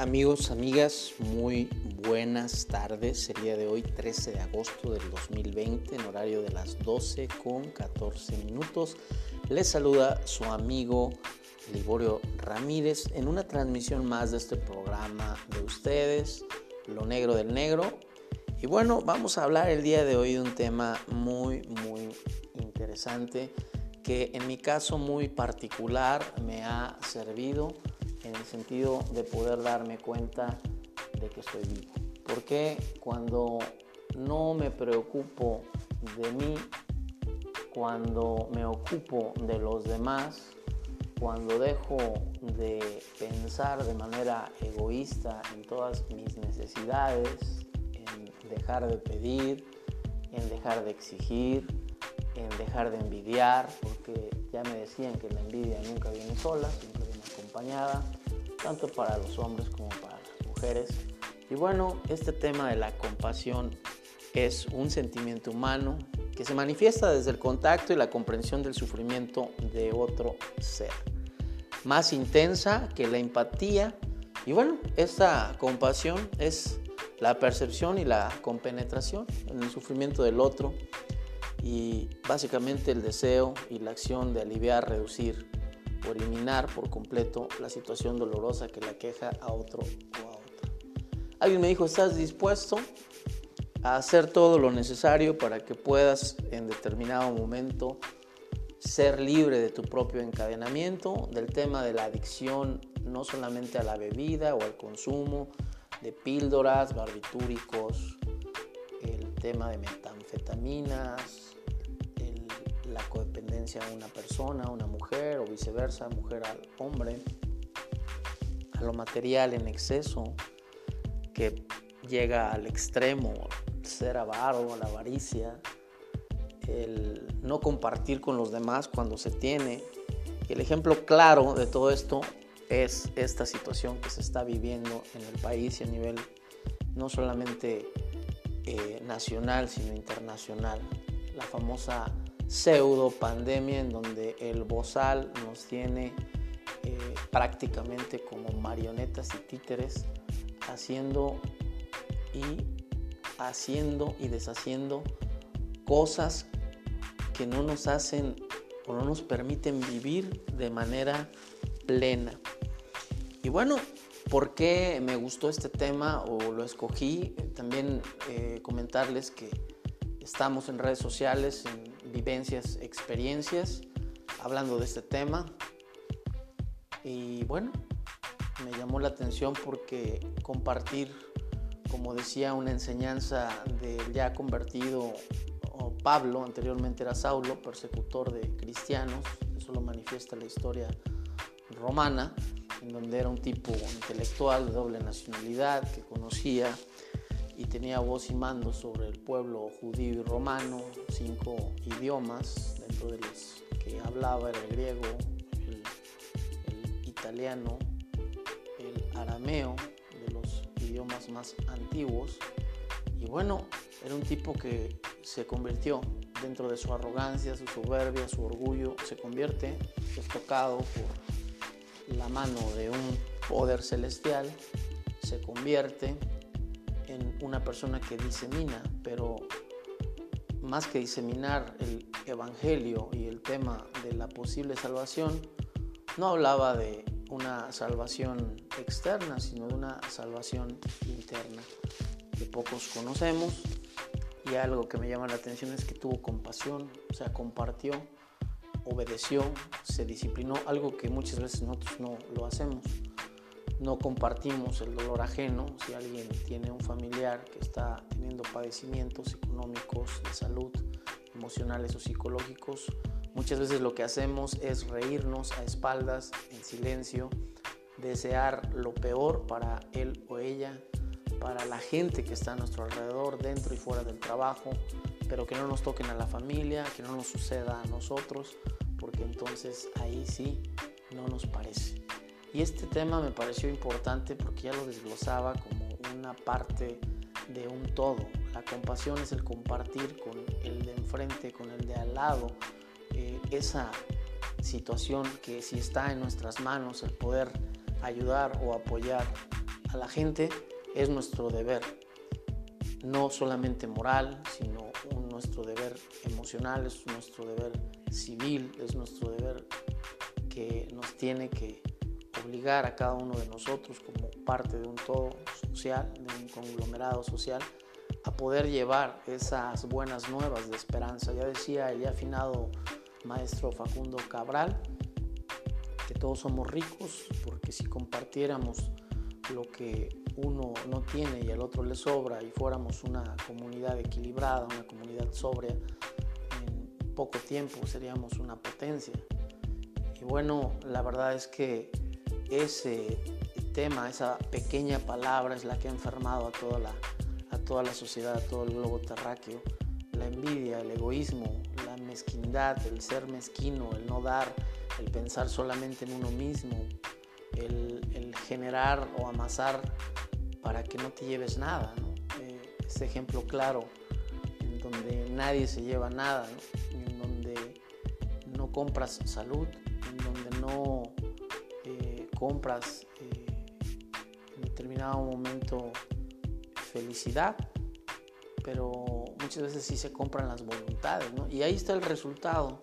Amigos, amigas, muy buenas tardes. El día de hoy, 13 de agosto del 2020, en horario de las 12 con 14 minutos. Les saluda su amigo Liborio Ramírez en una transmisión más de este programa de ustedes, Lo Negro del Negro. Y bueno, vamos a hablar el día de hoy de un tema muy, muy interesante que en mi caso muy particular me ha servido en el sentido de poder darme cuenta de que estoy vivo. Porque cuando no me preocupo de mí, cuando me ocupo de los demás, cuando dejo de pensar de manera egoísta en todas mis necesidades, en dejar de pedir, en dejar de exigir, en dejar de envidiar, porque ya me decían que la envidia nunca viene sola, acompañada, tanto para los hombres como para las mujeres. Y bueno, este tema de la compasión es un sentimiento humano que se manifiesta desde el contacto y la comprensión del sufrimiento de otro ser. Más intensa que la empatía. Y bueno, esta compasión es la percepción y la compenetración en el sufrimiento del otro y básicamente el deseo y la acción de aliviar, reducir o eliminar por completo la situación dolorosa que la queja a otro o a otra. Alguien me dijo, ¿estás dispuesto a hacer todo lo necesario para que puedas en determinado momento ser libre de tu propio encadenamiento, del tema de la adicción no solamente a la bebida o al consumo de píldoras, barbitúricos, el tema de metanfetaminas, la codependencia a una persona, a una mujer o viceversa, mujer al hombre, a lo material en exceso que llega al extremo, ser avaro, la avaricia, el no compartir con los demás cuando se tiene. El ejemplo claro de todo esto es esta situación que se está viviendo en el país y a nivel no solamente eh, nacional, sino internacional. La famosa pseudo pandemia en donde el bozal nos tiene eh, prácticamente como marionetas y títeres haciendo y haciendo y deshaciendo cosas que no nos hacen o no nos permiten vivir de manera plena. Y bueno, ¿por qué me gustó este tema o lo escogí? También eh, comentarles que estamos en redes sociales, en vivencias, experiencias, hablando de este tema. Y bueno, me llamó la atención porque compartir, como decía, una enseñanza del ya convertido Pablo, anteriormente era Saulo, persecutor de cristianos, eso lo manifiesta la historia romana, en donde era un tipo intelectual de doble nacionalidad que conocía y tenía voz y mando sobre el pueblo judío y romano, cinco idiomas, dentro de los que hablaba era el griego, el, italiano, el arameo, de los idiomas más antiguos. Y bueno, era un tipo que se convirtió dentro de su arrogancia, su soberbia, su orgullo, se convierte, es tocado por la mano de un poder celestial, se convierte una persona que disemina, pero más que diseminar el Evangelio y el tema de la posible salvación, no hablaba de una salvación externa, sino de una salvación interna que pocos conocemos. Y algo que me llama la atención es que tuvo compasión, o sea, compartió, obedeció, se disciplinó, algo que muchas veces nosotros no lo hacemos no compartimos el dolor ajeno. Si alguien tiene un familiar que está teniendo padecimientos económicos, de salud, emocionales o psicológicos, muchas veces lo que hacemos es reírnos a espaldas, en silencio, desear lo peor para él o ella, para la gente que está a nuestro alrededor, dentro y fuera del trabajo, pero que no nos toquen a la familia, que no nos suceda a nosotros, porque entonces ahí sí no nos parece. Y este tema me pareció importante porque ya lo desglosaba como una parte de un todo. La compasión es el compartir con el de enfrente, con el de al lado, eh, esa situación que si está en nuestras manos, el poder ayudar o apoyar a la gente es nuestro deber, no solamente moral, sino nuestro deber emocional, es nuestro deber civil, es nuestro deber que nos tiene que obligar a cada uno de nosotros como parte de un todo social, de un conglomerado social, a poder llevar esas buenas nuevas de esperanza. Ya decía el ya afinado maestro Facundo Cabral, que todos somos ricos porque si compartiéramos lo que uno no tiene y al otro le sobra y fuéramos una comunidad equilibrada, una comunidad sobria, en poco tiempo seríamos una potencia. Y bueno, la verdad es que ese tema, esa pequeña palabra es la que ha enfermado a toda la, a toda la sociedad, a todo el globo terráqueo. La envidia, el egoísmo, la mezquindad, el ser mezquino, el no dar, el pensar solamente en uno mismo, el, generar o amasar para que no te lleves nada. ¿no? Eh, ese ejemplo claro en donde nadie se lleva nada, en donde no compras salud, en donde no compras eh, en determinado momento felicidad, pero muchas veces sí se compran las voluntades. ¿no? Y ahí está el resultado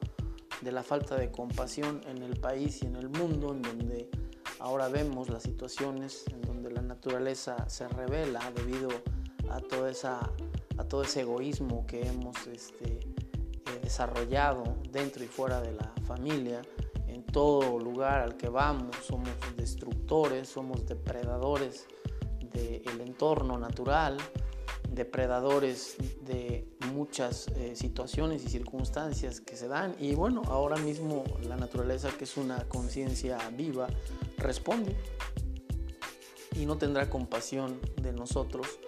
de la falta de compasión en el país y en el mundo, en donde ahora vemos las situaciones en donde la naturaleza se revela debido a, toda esa, a todo ese egoísmo que hemos este, eh, desarrollado dentro y fuera de la familia. Todo lugar al que vamos. Somos destructores, somos depredadores del entorno natural depredadores de muchas eh, situaciones y circunstancias que se dan. Y bueno, ahora mismo la naturaleza que es una conciencia viva responde y no tendrá compasión de nosotros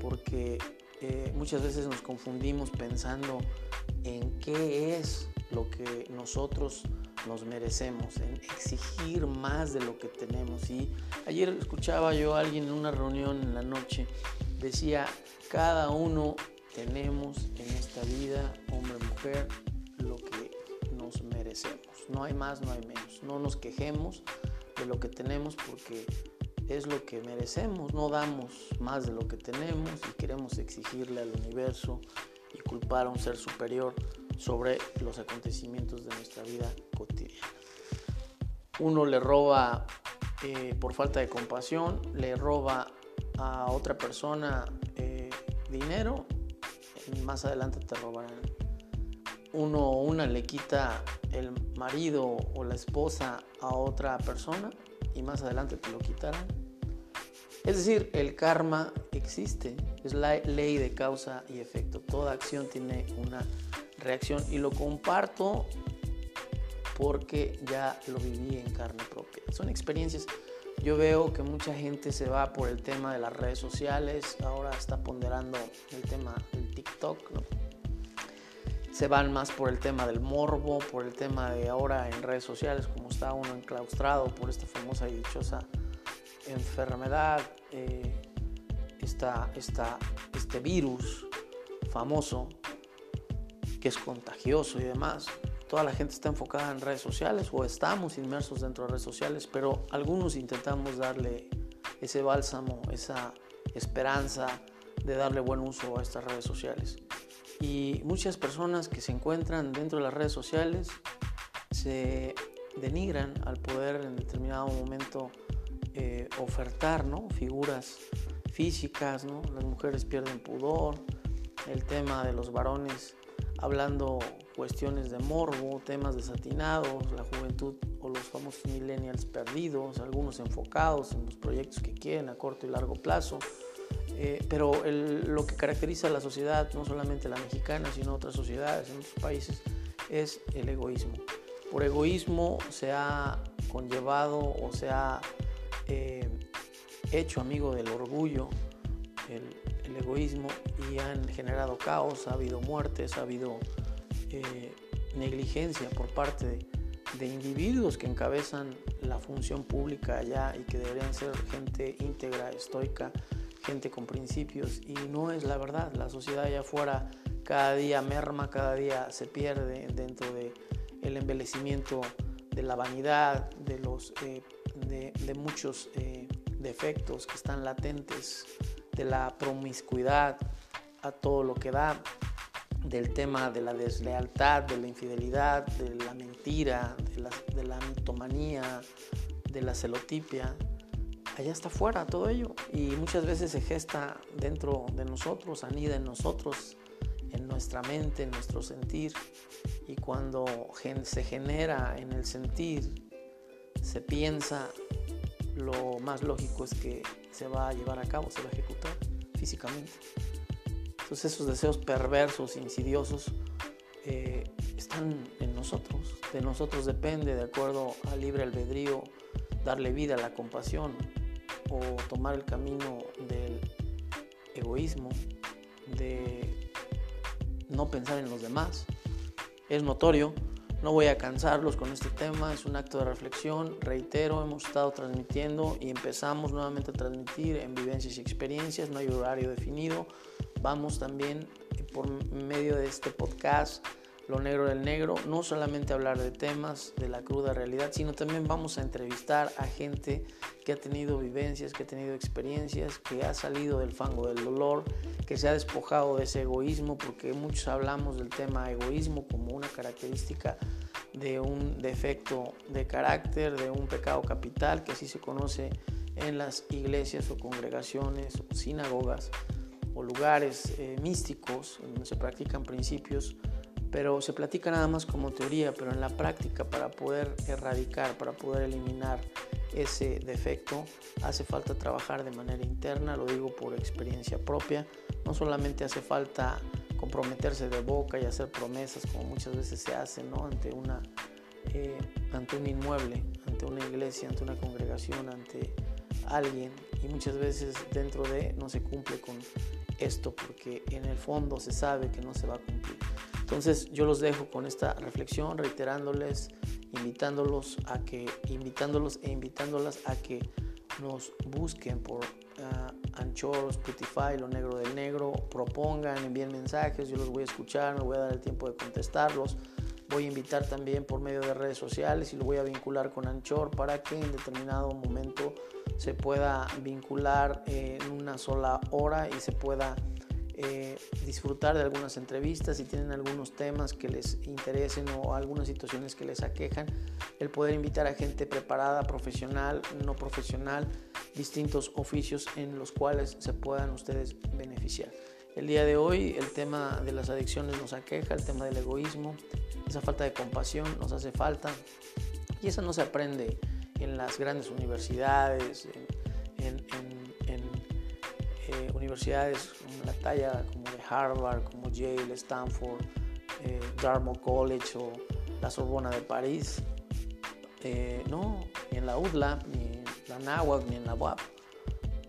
porque eh, muchas veces nos confundimos pensando en qué es lo que nosotros nos merecemos, en exigir más de lo que tenemos. Y ayer escuchaba yo a alguien en una reunión en la noche, decía, cada uno tenemos en esta vida, hombre mujer, lo que nos merecemos. No hay más, no hay menos. No nos quejemos de lo que tenemos porque es lo que merecemos. No damos más de lo que tenemos y queremos exigirle al universo y culpar a un ser superior sobre los acontecimientos de nuestra vida cotidiana. Uno le roba eh, por falta de compasión, le roba a otra persona dinero, más adelante te robarán. Uno o una le quita el marido o la esposa a otra persona y más adelante te lo quitarán. Es decir, el karma existe, es la ley de causa y efecto. Toda acción tiene una reacción y lo comparto porque ya lo viví en carne propia. Son experiencias yo veo que mucha gente se va por el tema de las redes sociales, ahora está ponderando el tema del TikTok, se van más por el tema del morbo, por el tema de ahora en redes sociales, como está uno enclaustrado por esta famosa y dichosa enfermedad, eh, este virus famoso que es contagioso y demás toda la gente está enfocada en redes sociales o estamos inmersos dentro de redes sociales, pero algunos intentamos darle ese bálsamo, esa esperanza de darle buen uso a estas redes sociales. Y muchas personas que se encuentran dentro de las redes sociales se denigran al poder en determinado momento eh, ofertar ¿no? figuras físicas, ¿no? las mujeres pierden pudor, el tema de los varones hablando cuestiones de morbo, temas desatinados, la juventud o los famosos millennials perdidos, algunos enfocados en los proyectos que quieren a corto y largo plazo. Eh, pero lo que caracteriza a la sociedad, no solamente la mexicana, sino otras sociedades en otros países, es el egoísmo. Por egoísmo se ha conllevado o se ha eh, hecho amigo del orgullo, el, el egoísmo, y han generado caos, ha habido muertes, ha habido eh, negligencia por parte de, individuos que encabezan la función pública allá y que deberían ser gente íntegra, estoica, gente con principios y no es la verdad. La sociedad allá afuera cada día merma, cada día se pierde dentro de el de la vanidad, de, los, eh, de, muchos eh, defectos que están latentes, de la promiscuidad a todo lo que da, del tema de la deslealtad, de la infidelidad, de la mentira, de la, de la mitomanía, de la celotipia. Allá está fuera todo ello y muchas veces se gesta dentro de nosotros, anida en nosotros, en nuestra mente, en nuestro sentir. Y cuando se genera en el sentir, se piensa, lo más lógico es que se va a llevar a cabo, se va a ejecutar físicamente. Entonces esos deseos perversos, insidiosos, eh, están en nosotros. De nosotros depende, de acuerdo al libre albedrío, darle vida a la compasión o tomar el camino del egoísmo, de no pensar en los demás. Es notorio, no voy a cansarlos con este tema, es un acto de reflexión. Reitero, hemos estado transmitiendo y empezamos nuevamente a transmitir en vivencias y experiencias, no hay horario definido vamos también por medio de este podcast Lo Negro del Negro, no solamente hablar de temas de la cruda realidad, sino también vamos a entrevistar a gente que ha tenido vivencias, que ha tenido experiencias, que ha salido del fango del dolor, que se ha despojado de ese egoísmo, porque muchos hablamos del tema egoísmo como una característica de un defecto de carácter, de un pecado capital, que así se conoce en las iglesias o congregaciones o sinagogas o lugares eh, místicos donde se practican principios, pero se platica nada más como teoría, pero en la práctica para poder erradicar, para poder eliminar ese defecto, hace falta trabajar de manera interna, lo digo por experiencia propia, no solamente hace falta comprometerse de boca y hacer promesas como muchas veces se hace ¿no? ante, una, eh, ante un inmueble, ante una iglesia, ante una congregación, ante alguien y muchas veces dentro de no se cumple con esto porque en el fondo se sabe que no se va a cumplir. Entonces yo los dejo con esta reflexión, reiterándoles, invitándolos a que, invitándolos e invitándolas a que nos busquen por uh, Anchor, Spotify, Lo Negro del Negro, propongan, envíen mensajes, yo los voy a escuchar, me voy a dar el tiempo de contestarlos. Voy a invitar también por medio de redes sociales y lo voy a vincular con Anchor para que en determinado momento se pueda vincular en una sola hora y se pueda eh, disfrutar de algunas entrevistas si tienen algunos temas que les interesen o algunas situaciones que les aquejan, el poder invitar a gente preparada, profesional, no profesional, distintos oficios en los cuales se puedan ustedes beneficiar. El día de hoy el tema de las adicciones nos aqueja, el tema del egoísmo, esa falta de compasión nos hace falta y eso no se aprende en las grandes universidades, en, eh, universidades la talla como de Harvard, como Yale, Stanford, eh, Dartmouth College o la Sorbona de París. Eh, no, ni en la UDLA, ni en la NAWAC, ni en la UAP,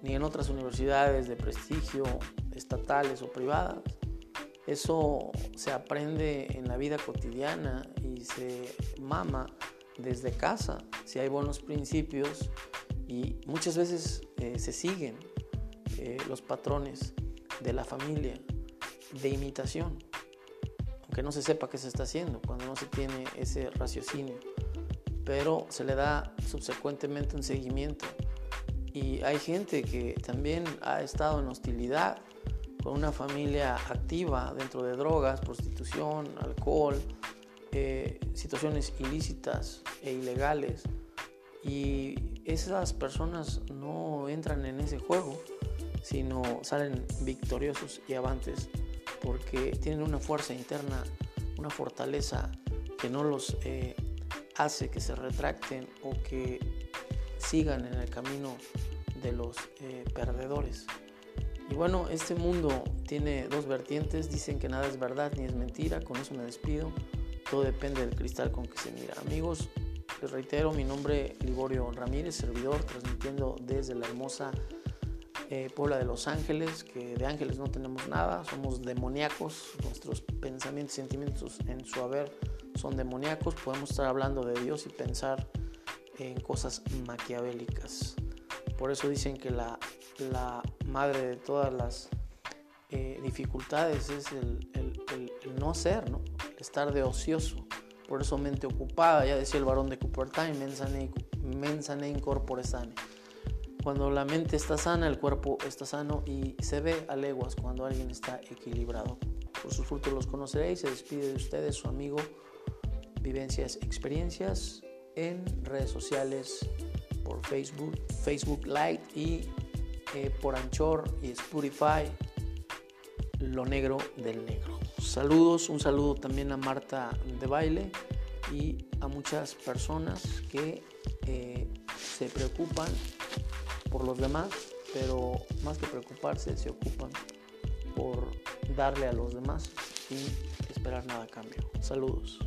ni en otras universidades de prestigio estatales o privadas. Eso se aprende en la vida cotidiana y se mama desde casa, si hay buenos principios y muchas veces eh, se siguen eh, los patrones de la familia de imitación, aunque no se sepa qué se está haciendo, cuando no se tiene ese raciocinio, pero se le da subsecuentemente un seguimiento. Y hay gente que también ha estado en hostilidad con una familia activa dentro de drogas, prostitución, alcohol, eh, situaciones ilícitas e ilegales. Y esas personas no entran en ese juego, sino salen victoriosos y avantes porque tienen una fuerza interna, una fortaleza que no los eh, hace que se retracten o que sigan en el camino de los eh, perdedores. Y bueno, este mundo tiene dos vertientes, dicen que nada es verdad ni es mentira, con eso me despido. Todo depende del cristal con que se mira. Amigos, les reitero, mi nombre Liborio Ramírez, servidor, transmitiendo desde la hermosa eh, Puebla de Los Ángeles, que de ángeles no tenemos nada, somos demoníacos, nuestros pensamientos y sentimientos en su haber son demoníacos, podemos estar hablando de Dios y pensar en cosas maquiavélicas. Por eso dicen que la, madre de todas las eh, dificultades es el, el, el no ser, ¿no? estar de ocioso. Por eso mente ocupada, ya decía el varón de Cupertine, mensane, mensane incorpore sane. Cuando la mente está sana, el cuerpo está sano y se ve a leguas cuando alguien está equilibrado. Por sus frutos los conoceréis. Se despide de ustedes su amigo Vivencias Experiencias en redes sociales por Facebook, Facebook Live y eh, por Anchor y Spotify, Lo Negro del Negro. Saludos, un saludo también a Marta de Baile y a muchas personas que eh, se preocupan por los demás, pero más que preocuparse, se ocupan por darle a los demás sin esperar nada a cambio. Saludos.